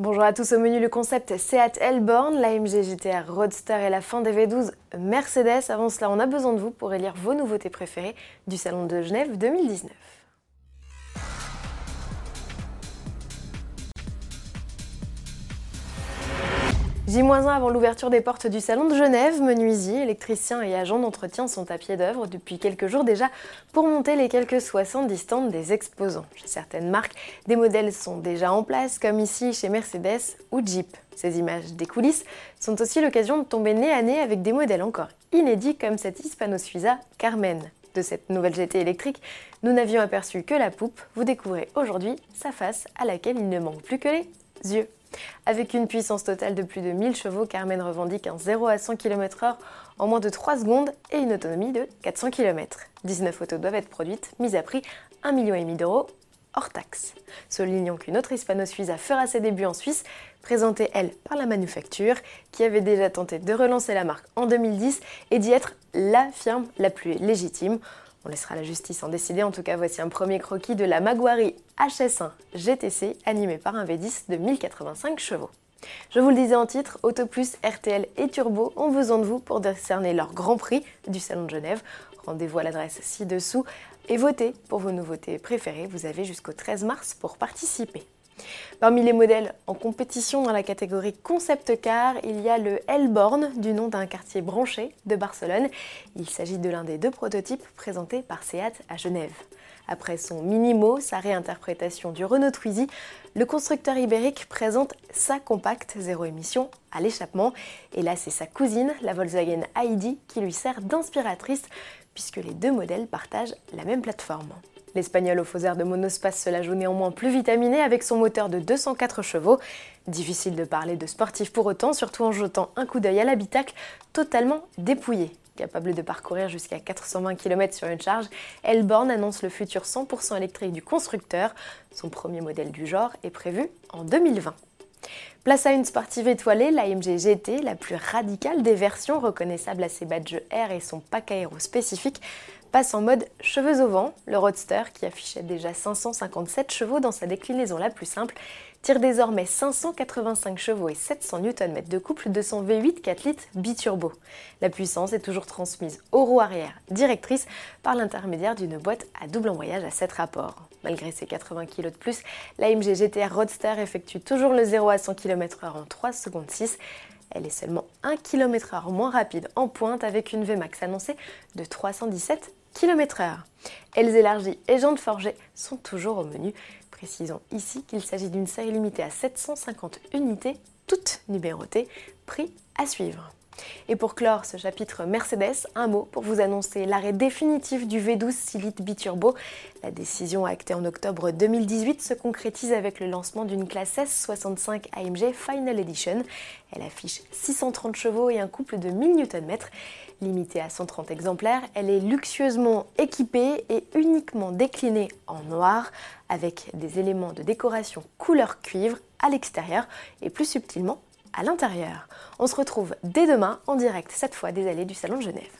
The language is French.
Bonjour à tous, au menu le concept Seat Elborn, l'AMG GTR Roadster et la fin des V12 Mercedes. Avant cela, on a besoin de vous pour élire vos nouveautés préférées du Salon de Genève 2019. J-1 avant l'ouverture des portes du Salon de Genève, menuisiers, électriciens et agents d'entretien sont à pied d'œuvre depuis quelques jours déjà pour monter les quelques 70 stands des exposants. Chez certaines marques, des modèles sont déjà en place, comme ici chez Mercedes ou Jeep. Ces images des coulisses sont aussi l'occasion de tomber nez à nez avec des modèles encore inédits comme cette Hispano-Suiza Carmen. De cette nouvelle GT électrique, nous n'avions aperçu que la poupe. Vous découvrez aujourd'hui sa face à laquelle il ne manque plus que les yeux. Avec une puissance totale de plus de 1000 chevaux, Carmen revendique un 0 à 100 km/h en moins de 3 secondes et une autonomie de 400 km. 19 autos doivent être produites, mises à prix 1,5 million d'euros hors taxe. Soulignons qu'une autre hispano-suisse fera ses débuts en Suisse, présentée elle par la manufacture, qui avait déjà tenté de relancer la marque en 2010 et d'y être la firme la plus légitime. On laissera la justice en décider. En tout cas, voici un premier croquis de la Maguari HS1 GTC animé par un V10 de 1085 chevaux. Je vous le disais en titre, Auto Plus, RTL et Turbo ont besoin de vous pour décerner leur grand prix du Salon de Genève. Rendez-vous à l'adresse ci-dessous et votez pour vos nouveautés préférées. Vous avez jusqu'au 13 mars pour participer. Parmi les modèles en compétition dans la catégorie concept car, il y a le Elborn, du nom d'un quartier branché de Barcelone. Il s'agit de l'un des deux prototypes présentés par Seat à Genève. Après son Minimo, sa réinterprétation du Renault Twizy, le constructeur ibérique présente sa compacte zéro émission à l'échappement. Et là, c'est sa cousine, la Volkswagen ID, qui lui sert d'inspiratrice puisque les deux modèles partagent la même plateforme. L'Espagnol au faux de monospace se la joue néanmoins plus vitaminé avec son moteur de 204 chevaux. Difficile de parler de sportif pour autant, surtout en jetant un coup d'œil à l'habitacle totalement dépouillé. Capable de parcourir jusqu'à 420 km sur une charge, Elborn annonce le futur 100% électrique du constructeur. Son premier modèle du genre est prévu en 2020. Place à une sportive étoilée, l'AMG GT, la plus radicale des versions reconnaissable à ses badges R et son pack aéro spécifique, passe en mode cheveux au vent. Le Roadster, qui affichait déjà 557 chevaux dans sa déclinaison la plus simple, tire désormais 585 chevaux et 700 Nm de couple de son V8 4 litres biturbo. La puissance est toujours transmise aux roues arrière directrices par l'intermédiaire d'une boîte à double embrayage à 7 rapports. Malgré ses 80 kg de plus, l'AMG GTR Roadster effectue toujours le 0 à 100 km/h en 3 secondes 6. Elle est seulement 1 km/h moins rapide en pointe avec une Vmax annoncée de 317 km/h. Ailes élargies et jantes forgées sont toujours au menu. Précisons ici qu'il s'agit d'une série limitée à 750 unités, toutes numérotées, prix à suivre. Et pour clore ce chapitre Mercedes, un mot pour vous annoncer l'arrêt définitif du V12 Silite Biturbo. La décision actée en octobre 2018 se concrétise avec le lancement d'une classe S65 AMG Final Edition. Elle affiche 630 chevaux et un couple de 1000 Nm. Limitée à 130 exemplaires, elle est luxueusement équipée et uniquement déclinée en noir avec des éléments de décoration couleur cuivre à l'extérieur et plus subtilement à l'intérieur. On se retrouve dès demain en direct, cette fois des allées du Salon de Genève.